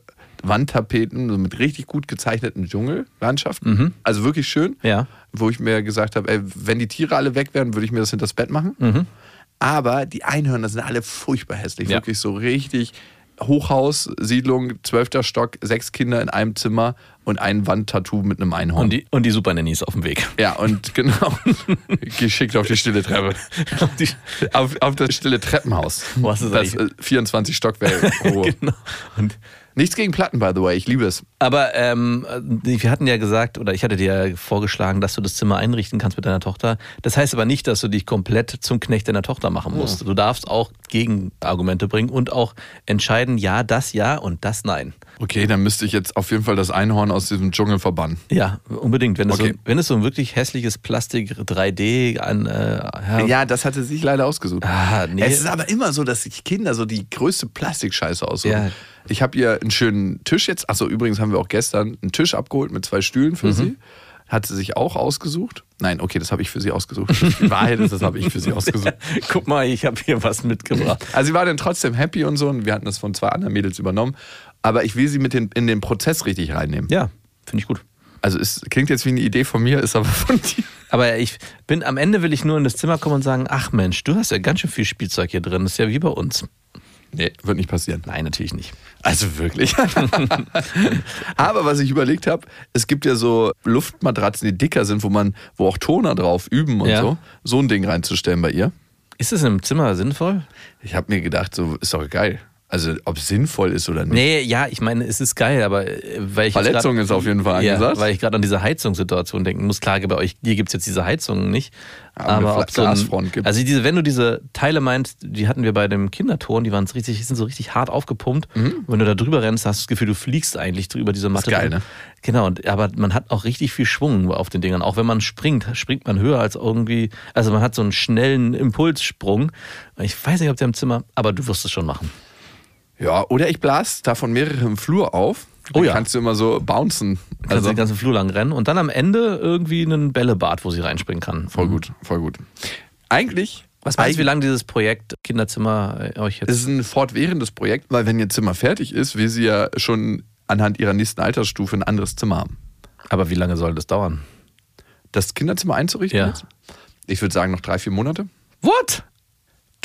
Wandtapeten so mit richtig gut gezeichneten Dschungellandschaften. Also wirklich schön. Mhm. Ja. Wo ich mir gesagt habe, ey, wenn die Tiere alle weg wären, würde ich mir das hinters Bett machen. Aber die Einhörner sind alle furchtbar hässlich. Mhm. Ja. Wirklich so richtig Hochhaus, Siedlung, zwölfter Stock, sechs Kinder in einem Zimmer und ein Wandtattoo mit einem Einhorn. Und die, und die Super Nannies auf dem Weg. ja, und genau. Geschickt auf die stille Treppe. Die- Auf, auf das stille Treppenhaus. Wo hast du das das äh, 24 Stockwerke hohe. genau. Und Nichts gegen Platten, by the way. Ich liebe es. Aber ähm, wir hatten ja gesagt, oder ich hatte dir ja vorgeschlagen, dass du das Zimmer einrichten kannst mit deiner Tochter. Das heißt aber nicht, dass du dich komplett zum Knecht deiner Tochter machen musst. Du darfst auch Gegenargumente bringen und auch entscheiden, ja, das ja und das nein. Okay, dann müsste ich jetzt auf jeden Fall das Einhorn aus diesem Dschungel verbannen. Ja, unbedingt. Wenn es, Okay. so, wenn es so ein wirklich hässliches Plastik 3D an äh, ja, Ja, das hatte sie sich leider ausgesucht. Ah, nee. Es ist aber immer so, dass sich Kinder so die größte Plastikscheiße aussuchen. Ja. Ich habe ihr einen schönen Tisch jetzt, achso, übrigens haben wir auch gestern einen Tisch abgeholt mit zwei Stühlen Mhm. für sie. Hat sie sich auch ausgesucht? Nein, okay, das habe ich für sie ausgesucht. Die Wahrheit ist, das habe ich für sie ausgesucht. Guck mal, ich habe hier was mitgebracht. Also sie war dann trotzdem happy und so und wir hatten das von zwei anderen Mädels übernommen. Aber ich will sie mit den, in den Prozess richtig reinnehmen. Ja, finde ich gut. Also es klingt jetzt wie eine Idee von mir, ist aber von dir. Aber ich bin am Ende will ich nur in das Zimmer kommen und sagen, ach Mensch, du hast ja ganz schön viel Spielzeug hier drin. Das ist ja wie bei uns. Nee, wird nicht passieren. Nein, natürlich nicht. Also wirklich. Aber was ich überlegt habe, es gibt ja so Luftmatratzen, die dicker sind, wo man, wo auch Toner drauf üben und Ja. so. So ein Ding reinzustellen bei ihr. Ist es im Zimmer sinnvoll? Ich habe mir gedacht, so ist doch geil. Also ob es sinnvoll ist oder nicht. Nee, ja, ich meine, es ist geil, aber äh, weil ich. Verletzung grad- ist auf jeden Fall Ja, angesagt. weil ich gerade an diese Heizungssituation denken muss. Klar, bei euch, hier gibt es jetzt diese Heizungen nicht. Aber Aber ob so ein, gibt's. Also diese, wenn du diese Teile meinst, die hatten wir bei dem Kinderton, die waren so richtig, die sind so richtig hart aufgepumpt. Und wenn du da drüber rennst, hast du das Gefühl, du fliegst eigentlich drüber diese Matte. Mhm. geil, drüber. ne? Genau, aber man hat auch richtig viel Schwung auf den Dingern. Auch wenn man springt, springt man höher als irgendwie, also man hat so einen schnellen Impulssprung. Ich weiß nicht, ob der im Zimmer, aber du wirst es schon machen. Ja, oder ich blas davon mehrere im Flur auf. Oh ja. Kannst du immer so bouncen. Kannst Also den ganzen Flur lang rennen und dann am Ende irgendwie einen Bällebad, wo sie reinspringen kann. voll gut, voll gut. Eigentlich. Was meinst du, wie lange dieses Projekt Kinderzimmer äh, euch jetzt. Es ist ein fortwährendes Projekt, weil wenn ihr Zimmer fertig ist, will sie ja schon anhand ihrer nächsten Altersstufe ein anderes Zimmer haben. aber wie lange soll das dauern? Das Kinderzimmer einzurichten? Ja. jetzt? Ich würde sagen noch drei, vier Monate. What?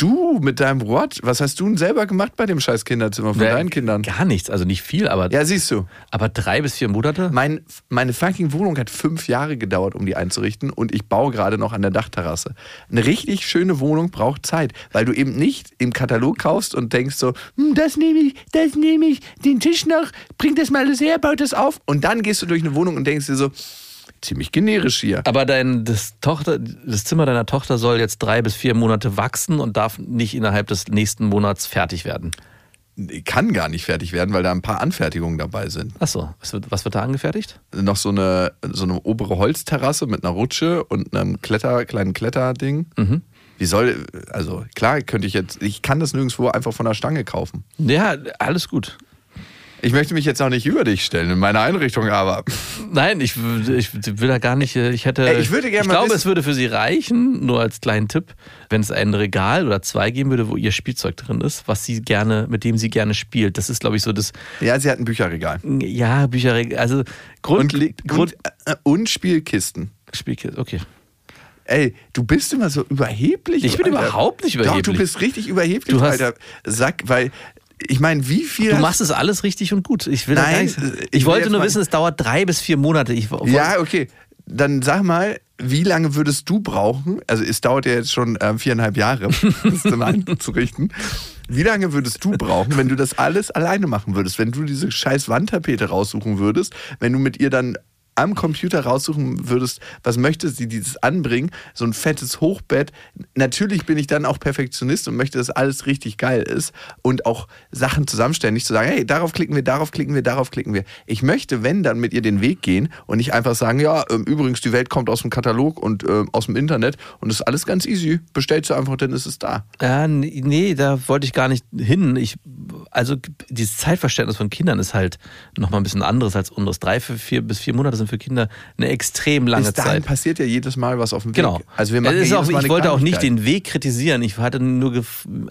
Du mit deinem What? Was hast du denn selber gemacht bei dem scheiß Kinderzimmer von deinen Kindern? Gar nichts, also nicht viel, aber, Ja, siehst du. aber drei bis vier Monate? Mein, meine fucking Wohnung hat fünf Jahre gedauert, um die einzurichten und ich baue gerade noch an der Dachterrasse. Eine richtig schöne Wohnung braucht Zeit, weil du eben nicht im Katalog kaufst und denkst so, hm, das nehme ich, das nehme ich, den Tisch noch, bring das mal alles her, baut das auf. Und dann gehst du durch eine Wohnung und denkst dir so, ziemlich generisch hier. Aber dein, das, Tochter, das Zimmer deiner Tochter soll jetzt drei bis vier Monate wachsen und darf nicht innerhalb des nächsten Monats fertig werden. Kann gar nicht fertig werden, weil da ein paar Anfertigungen dabei sind. Achso, was wird, was wird da angefertigt? noch so eine, so eine obere Holzterrasse mit einer Rutsche und einem Kletter, kleinen Kletterding. Wie soll, also klar könnte ich jetzt, ich kann das nirgendwo einfach von der Stange kaufen. Ja, alles gut. Ich möchte mich jetzt auch nicht über dich stellen in meiner Einrichtung, aber Nein, ich, ich will da gar nicht, ich hätte. Ey, ich würde gerne Ich mal glaube, es würde für Sie reichen, nur als kleinen Tipp, wenn es ein Regal oder zwei geben würde, wo Ihr Spielzeug drin ist, was Sie gerne, mit dem Sie gerne spielt. Das ist, glaube ich, so das, ja, sie hat ein Bücherregal. ja, Bücherregal, also Grund, Und, Grund, und, äh, und Spielkisten. Spielkiste, okay. Ey, du bist immer so überheblich. Ich bin Alter. überhaupt nicht Doch, überheblich. du bist richtig überheblich, Du hast- Alter. Sack, weil, ich meine, wie viel. Du machst es alles richtig und gut. Ich will Nein, nicht, äh, ich, ich wollte nur mal- wissen, es dauert drei bis vier Monate. Ich, Ja, okay. Dann sag mal, wie lange würdest du brauchen? Also es dauert ja jetzt schon ähm, viereinhalb Jahre, das dann einzurichten. Wie lange würdest du brauchen, wenn du das alles alleine machen würdest? Wenn du diese scheiß Wandtapete raussuchen würdest, wenn du mit ihr dann am Computer raussuchen würdest, was möchtest du, dieses anbringen, so ein fettes Hochbett. Natürlich bin ich dann auch Perfektionist und möchte, dass alles richtig geil ist und auch Sachen zusammenstellen. Nicht zu sagen, hey, darauf klicken wir, darauf klicken wir, darauf klicken wir. Ich möchte, wenn, dann mit ihr den Weg gehen und nicht einfach sagen, ja, ähm, übrigens, die Welt kommt aus dem Katalog und äh, aus dem Internet und ist alles ganz easy. Bestellst du einfach, dann ist es da. Ja, nee, da wollte ich gar nicht hin. Ich, also dieses Zeitverständnis von Kindern ist halt nochmal ein bisschen anderes als unseres. Drei, vier bis vier Monate sind für Kinder eine extrem lange Bis dahin Zeit. passiert ja jedes Mal was auf dem Weg. Genau. Also wir machen ja auch, ich wollte auch nicht den Weg kritisieren. Ich hatte nur,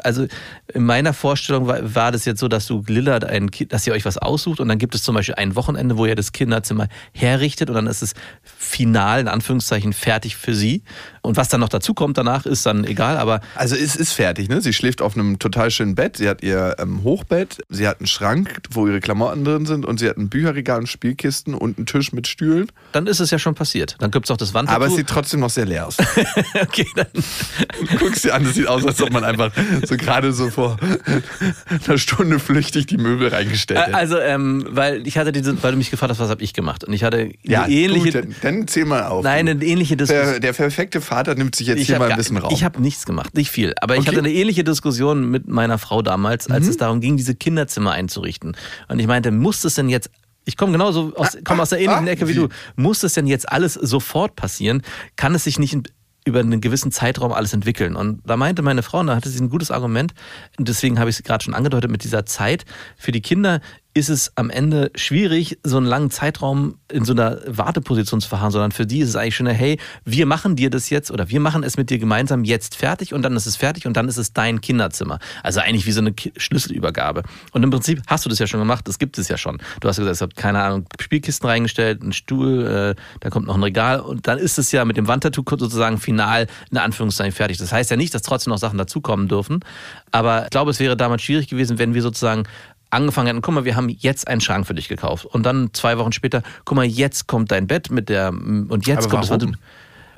also in meiner Vorstellung war, war das jetzt so, dass du Lillard ein Kind, dass ihr euch was aussucht und dann gibt es zum Beispiel ein Wochenende, wo ihr das Kinderzimmer herrichtet und dann ist es final in Anführungszeichen fertig für sie. Und was dann noch dazu kommt danach, ist dann egal. Aber Also es ist fertig, ne? Sie schläft auf einem total schönen Bett. Sie hat ihr ähm, Hochbett, sie hat einen Schrank, wo ihre Klamotten drin sind und sie hat ein Bücherregal und Spielkisten und einen Tisch mit Stühlen. dann ist es ja schon passiert. Dann gibt es auch das Wandtattoo. Aber es sieht trotzdem noch sehr leer aus. okay, dann, Du guckst dir an, das sieht aus, als ob man einfach so gerade so vor einer Stunde flüchtig die Möbel reingestellt hätte. also ähm, weil ich hatte diese, weil du mich gefragt hast, was habe ich gemacht und ich hatte ja, ähnliche, gut, dann, dann zähl mal auf. nein, eine ähnliche Diskussion. der, der perfekte Vater nimmt sich jetzt Ich hier mal ein bisschen Raum. Ich habe nichts gemacht, nicht viel. Aber ich Okay. Mhm. hatte eine ähnliche Diskussion mit meiner Frau damals, als es darum ging, diese Kinderzimmer einzurichten. Und ich meinte, muss es denn jetzt. Ich komme genauso aus, komme aus der ähnlichen ah, Ecke wie du. Muss es denn jetzt alles sofort passieren? Kann es sich nicht über einen gewissen Zeitraum alles entwickeln? Und da meinte meine Frau, und da hatte sie ein gutes Argument, und deswegen habe ich es gerade schon angedeutet mit dieser Zeit. Für die Kinder ist es am Ende schwierig, so einen langen Zeitraum in so einer Warteposition zu verharren, sondern für die ist es eigentlich schon, hey, wir machen dir das jetzt oder wir machen es mit dir gemeinsam jetzt fertig und dann ist es fertig und dann ist es dein Kinderzimmer. Also eigentlich wie so eine Schlüsselübergabe. Und im Prinzip hast du das ja schon gemacht, das gibt es ja schon. Du hast gesagt, es hat keine Ahnung, Spielkisten reingestellt, einen Stuhl, äh, da kommt noch ein Regal und dann ist es ja mit dem Wandtattoo sozusagen final in Anführungszeichen fertig. Das heißt ja nicht, dass trotzdem noch Sachen dazukommen dürfen, aber ich glaube, es wäre damals schwierig gewesen, wenn wir sozusagen angefangen hätten, guck mal, wir haben jetzt einen Schrank für dich gekauft. Und dann zwei Wochen später, guck mal, jetzt kommt dein Bett mit der, und jetzt Aber kommt warum?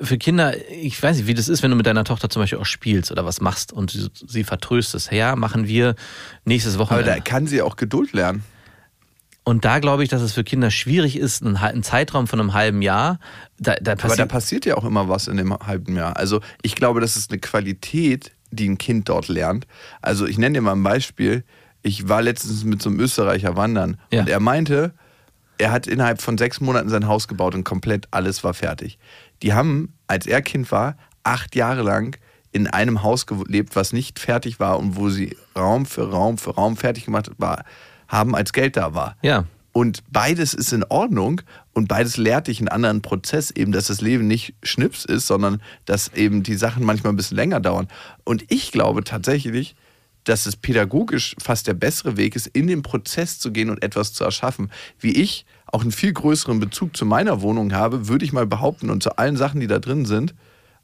das Für Kinder, ich weiß nicht, wie das ist, wenn du mit deiner Tochter zum Beispiel auch spielst oder was machst und sie, sie vertröstest. Ja, machen wir nächstes Aber Wochenende. da kann sie auch Geduld lernen. und da glaube ich, dass es für Kinder schwierig ist, einen, Zeitraum von einem halben Jahr, da, da Aber da passiert, passiert ja auch immer was in dem halben Jahr. Also ich glaube, das ist eine Qualität, die ein Kind dort lernt. Also ich nenne dir mal ein Beispiel. Ich war letztens mit so einem Österreicher wandern Ja. und er meinte, er hat innerhalb von sechs Monaten sein Haus gebaut und komplett alles war fertig. Die haben, als er Kind war, acht Jahre lang in einem Haus gelebt, was nicht fertig war und wo sie Raum für Raum für Raum fertig gemacht war, haben, als Geld da war. ja. Und beides ist in Ordnung und beides lehrt dich einen anderen Prozess, eben, dass das Leben nicht Schnips ist, sondern dass eben die Sachen manchmal ein bisschen länger dauern. Und ich glaube tatsächlich, dass es pädagogisch fast der bessere Weg ist, in den Prozess zu gehen und etwas zu erschaffen. Wie ich auch einen viel größeren Bezug zu meiner Wohnung habe, würde ich mal behaupten und zu allen Sachen, die da drin sind,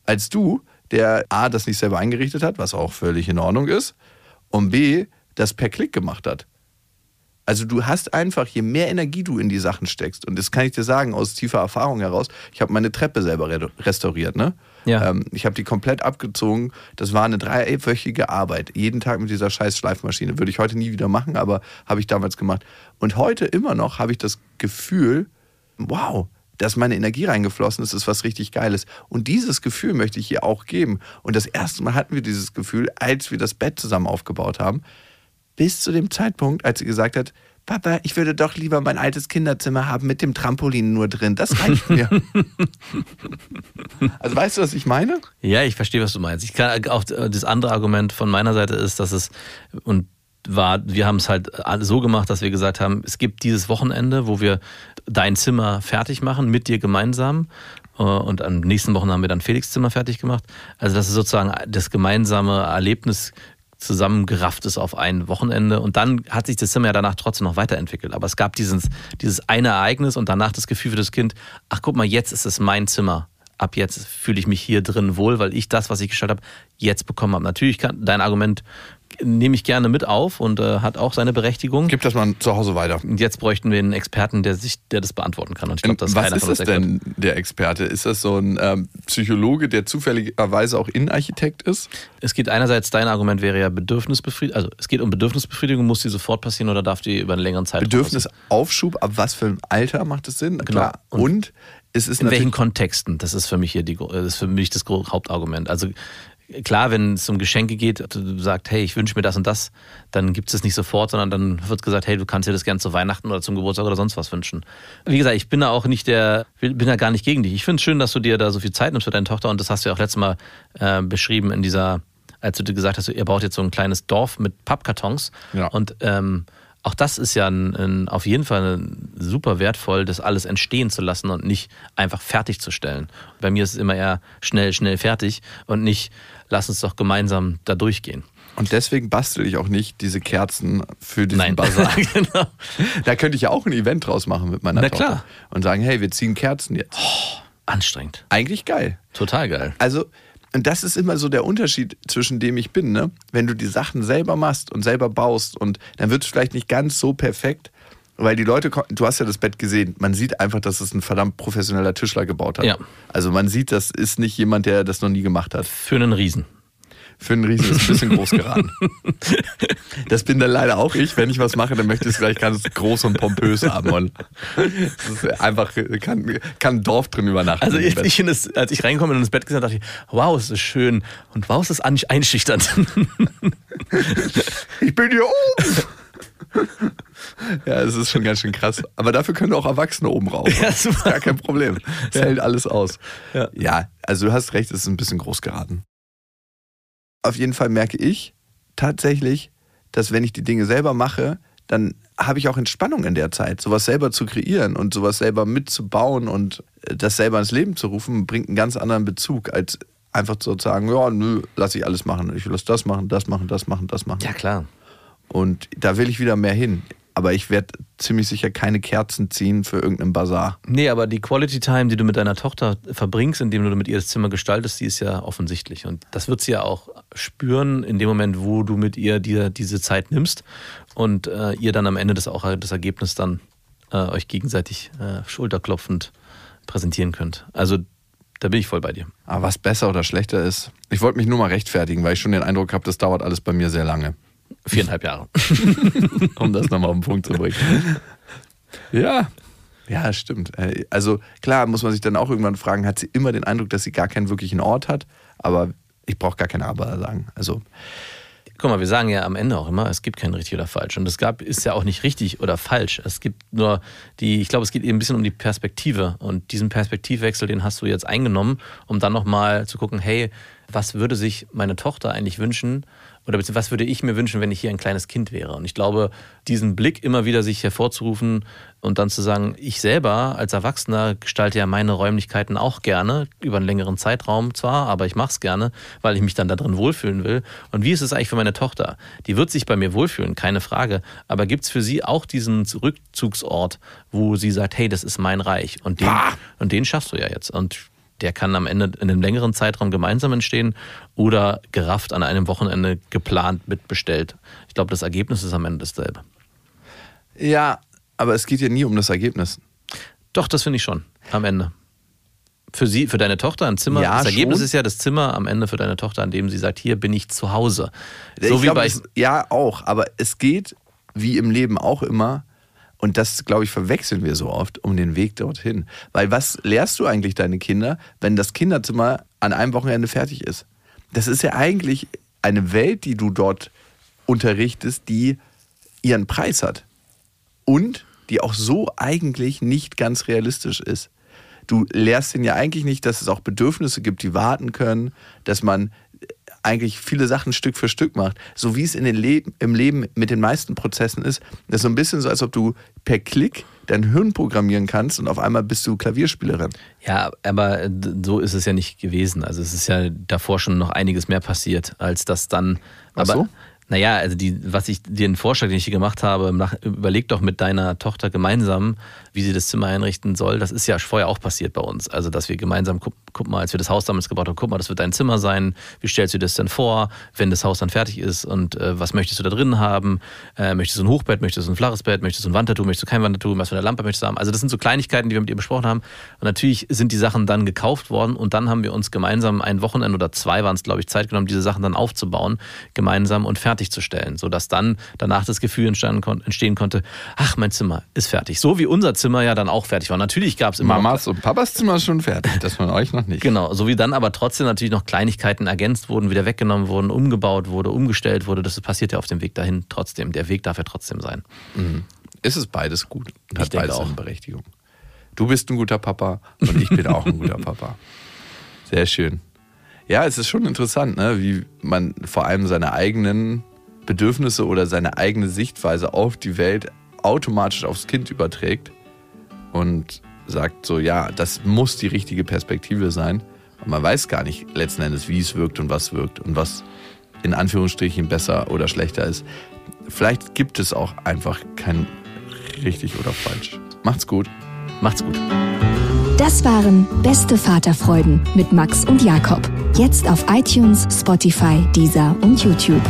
als du, der A, das nicht selber eingerichtet hat, was auch völlig in Ordnung ist, und B, das per Klick gemacht hat. Also du hast einfach, je mehr Energie du in die Sachen steckst, und das kann ich dir sagen aus tiefer Erfahrung heraus, ich habe meine Treppe selber re- restauriert, ne? Ja. Ähm, ich habe die komplett abgezogen. Das war eine dreiwöchige Arbeit. Jeden Tag mit dieser scheiß Schleifmaschine. Würde ich heute nie wieder machen, aber habe ich damals gemacht. Und heute immer noch habe ich das Gefühl, wow, da ist meine Energie reingeflossen, das ist was richtig Geiles. Und dieses Gefühl möchte ich hier auch geben. Und das erste Mal hatten wir dieses Gefühl, als wir das Bett zusammen aufgebaut haben, bis zu dem Zeitpunkt, als sie gesagt hat, Papa, ich würde doch lieber mein altes Kinderzimmer haben mit dem Trampolin nur drin. Das reicht mir. also weißt du, was ich meine? Ja, ich verstehe, was du meinst. Ich kann auch äh, das andere Argument von meiner Seite ist, dass es und war, wir haben es halt so gemacht, dass wir gesagt haben, es gibt dieses Wochenende, wo wir dein Zimmer fertig machen mit dir gemeinsam. Äh, Und am nächsten Wochen haben wir dann Felix Zimmer fertig gemacht. Also das ist sozusagen das gemeinsame Erlebnis zusammengerafft ist auf ein Wochenende und dann hat sich das Zimmer ja danach trotzdem noch weiterentwickelt. Aber es gab dieses, dieses eine Ereignis und danach das Gefühl für das Kind, ach guck mal, jetzt ist es mein Zimmer. Ab jetzt fühle ich mich hier drin wohl, weil ich das, was ich gestaltet habe, jetzt bekommen habe. Natürlich kann dein Argument nehme ich gerne mit auf und äh, hat auch seine Berechtigung. Gib das mal zu Hause weiter. Und jetzt bräuchten wir einen Experten, der sich, der das beantworten kann. Und ich glaube, das ist Was keiner ist von das denn, der Experte? Ist das so ein ähm, Psychologe, der zufälligerweise auch Innenarchitekt ist? Es geht einerseits, dein Argument wäre ja Bedürfnisbefriedigung, also es geht um Bedürfnisbefriedigung, muss die sofort passieren oder darf die über einen längeren Zeitraum passieren? Bedürfnisaufschub, ab was für ein Alter macht es Sinn? Genau. Klar. Und, es ist In welchen Kontexten? Das ist für mich hier die, das für mich das Hauptargument. Also klar, wenn es um Geschenke geht, du sagst, hey, ich wünsche mir das und das, dann gibt es es nicht sofort, sondern dann wird gesagt, hey, du kannst dir das gerne zu Weihnachten oder zum Geburtstag oder sonst was wünschen. Wie gesagt, ich bin da auch nicht der, bin da gar nicht gegen dich. Ich finde es schön, dass du dir da so viel Zeit nimmst für deine Tochter und das hast du ja auch letztes Mal äh, beschrieben in dieser, als du dir gesagt hast, ihr baut jetzt so ein kleines Dorf mit Pappkartons Ja. und ähm, auch das ist ja ein, ein, auf jeden Fall super wertvoll, das alles entstehen zu lassen und nicht einfach fertigzustellen. Bei mir ist es immer eher schnell, schnell fertig und nicht, lass uns doch gemeinsam da durchgehen. Und deswegen bastel ich auch nicht diese Kerzen für diesen Nein, Bazar. genau. Da könnte ich ja auch ein Event draus machen mit meiner Na Tochter. klar. Und sagen, hey, wir ziehen Kerzen jetzt. Anstrengend. Eigentlich geil. Total geil. Also, und das ist immer so der Unterschied, zwischen dem ich bin, ne? Wenn du die Sachen selber machst und selber baust und dann wird es vielleicht nicht ganz so perfekt, weil die Leute, du hast ja das Bett gesehen, man sieht einfach, dass es ein verdammt professioneller Tischler gebaut hat. Ja. Also man sieht, das ist nicht jemand, der das noch nie gemacht hat. Für einen Riesen. Für einen Riesen ist ein bisschen groß geraten. Das bin dann leider auch ich. Wenn ich was mache, dann möchte ich es gleich ganz groß und pompös haben. Und das ist einfach, kann, kann ein Dorf drin übernachten. Also ich, ich es, als ich reinkomme und ins Bett habe, dachte ich, wow, es ist schön und wow, es ist einschüchternd. Ich bin hier oben. Ja, es ist schon ganz schön krass. Aber dafür können auch Erwachsene oben rauf. Ja, super. Gar kein Problem. Es hält alles aus. Ja. ja, also du hast recht, es ist ein bisschen groß geraten. Auf jeden Fall merke ich tatsächlich, dass wenn ich die Dinge selber mache, dann habe ich auch Entspannung in der Zeit. Sowas selber zu kreieren und sowas selber mitzubauen und äh, das selber ins Leben zu rufen, bringt einen ganz anderen Bezug, als einfach zu sagen, ja, nö, lass ich alles machen. Ich lass das machen, das machen, das machen, das machen. Ja, klar. Und da will ich wieder mehr hin. Aber ich werde ziemlich sicher keine Kerzen ziehen für irgendeinen Bazar. Nee, aber die Quality Time, die du mit deiner Tochter verbringst, indem du mit ihr das Zimmer gestaltest, die ist ja offensichtlich. Und das wird sie ja auch spüren in dem Moment, wo du mit ihr dir diese Zeit nimmst und äh, ihr dann am Ende das auch das Ergebnis dann äh, euch gegenseitig äh, schulterklopfend präsentieren könnt. Also da bin ich voll bei dir. Aber was besser oder schlechter ist, ich wollte mich nur mal rechtfertigen, weil ich schon den Eindruck habe, das dauert alles bei mir sehr lange, Viereinhalb Jahre. um das nochmal auf den Punkt zu bringen. Ja, ja, stimmt. Äh, Also klar muss man sich dann auch irgendwann fragen, hat sie immer den Eindruck, dass sie gar keinen wirklichen Ort hat? Aber ich brauche gar keine Aber sagen. Also Guck mal, wir sagen ja am Ende auch immer, es gibt kein richtig oder falsch. Und es gab, ist ja auch nicht richtig oder falsch. Es gibt nur die, ich glaube, es geht eben ein bisschen um die Perspektive. Und diesen Perspektivwechsel, den hast du jetzt eingenommen, um dann nochmal zu gucken, hey, was würde sich meine Tochter eigentlich wünschen? Oder was würde ich mir wünschen, wenn ich hier ein kleines Kind wäre? Und ich glaube, diesen Blick immer wieder sich hervorzurufen und dann zu sagen, ich selber als Erwachsener gestalte ja meine Räumlichkeiten auch gerne, über einen längeren Zeitraum zwar, aber ich mache es gerne, weil ich mich dann da drin wohlfühlen will. Und wie ist es eigentlich für meine Tochter? Die wird sich bei mir wohlfühlen, keine Frage. Aber gibt es für sie auch diesen Rückzugsort, wo sie sagt, hey, das ist mein Reich? Und den, und den schaffst du ja jetzt. Und der kann am Ende in einem längeren Zeitraum gemeinsam entstehen oder gerafft an einem Wochenende geplant mitbestellt. Ich glaube, das Ergebnis ist am Ende dasselbe. ja, aber es geht ja nie um das Ergebnis. Doch, das finde ich schon. Am Ende. Für sie, für deine Tochter ein Zimmer. Ja, das Ergebnis schon. ist ja das Zimmer am Ende für deine Tochter, an dem sie sagt, hier bin ich zu Hause. So ich wie glaub, bei es, ja, auch. Aber es geht, wie im Leben auch immer, und das, glaube ich, verwechseln wir so oft, um den Weg dorthin. Weil was lehrst du eigentlich deine Kinder, wenn das Kinderzimmer an einem Wochenende fertig ist? Das ist ja eigentlich eine Welt, die du dort unterrichtest, die ihren Preis hat. Und die auch so eigentlich nicht ganz realistisch ist. Du lehrst ihnen ja eigentlich nicht, dass es auch Bedürfnisse gibt, die warten können, dass man eigentlich viele Sachen Stück für Stück macht. So wie es in den Leben, im Leben mit den meisten Prozessen ist. Das ist so ein bisschen so, als ob du per Klick dein Hirn programmieren kannst und auf einmal bist du Klavierspielerin. Ja, aber so ist es ja nicht gewesen. Also es ist ja davor schon noch einiges mehr passiert, als das dann. Ach aber so? Naja, also die, was ich den Vorschlag, den ich hier gemacht habe, überleg doch mit deiner Tochter gemeinsam, wie sie das Zimmer einrichten soll. Das ist ja vorher auch passiert bei uns. Also, dass wir gemeinsam, guck, guck mal, als wir das Haus damals gebaut haben, guck mal, das wird dein Zimmer sein. Wie stellst du dir das denn vor, wenn das Haus dann fertig ist? Und äh, was möchtest du da drin haben? Äh, möchtest du ein Hochbett? Möchtest du ein flaches Bett? Möchtest du ein Wandtattoo? Möchtest du kein Wandtattoo? Was für eine Lampe möchtest du haben? Also, das sind so Kleinigkeiten, die wir mit ihr besprochen haben. Und natürlich sind die Sachen dann gekauft worden und dann haben wir uns gemeinsam ein Wochenende oder zwei waren es, glaube ich, Zeit genommen, diese Sachen dann aufzubauen, gemeinsam und fertigzustellen, sodass dann danach das Gefühl entstehen konnte, ach, mein Zimmer ist fertig. So wie unser Zimmer ja dann auch fertig war. Natürlich gab es immer. Mamas und Papas Zimmer schon fertig, das von euch noch nicht. Genau, so wie dann aber trotzdem natürlich noch Kleinigkeiten ergänzt wurden, wieder weggenommen wurden, umgebaut wurde, umgestellt wurde. Das passiert ja auf dem Weg dahin trotzdem. Der Weg darf ja trotzdem sein. Mhm. Ist es beides gut und hat beides auch. eine Berechtigung. Du bist ein guter Papa und ich bin auch ein guter Papa. Sehr schön. Ja, es ist schon interessant, ne? wie man vor allem seine eigenen Bedürfnisse oder seine eigene Sichtweise auf die Welt automatisch aufs Kind überträgt und sagt so, ja, das muss die richtige Perspektive sein. Und man weiß gar nicht letzten Endes, wie es wirkt und was wirkt und was in Anführungsstrichen besser oder schlechter ist. Vielleicht gibt es auch einfach kein richtig oder falsch. Macht's gut. Macht's gut. Das waren Beste Vaterfreuden mit Max und Jakob. Jetzt auf iTunes, Spotify, Deezer und YouTube.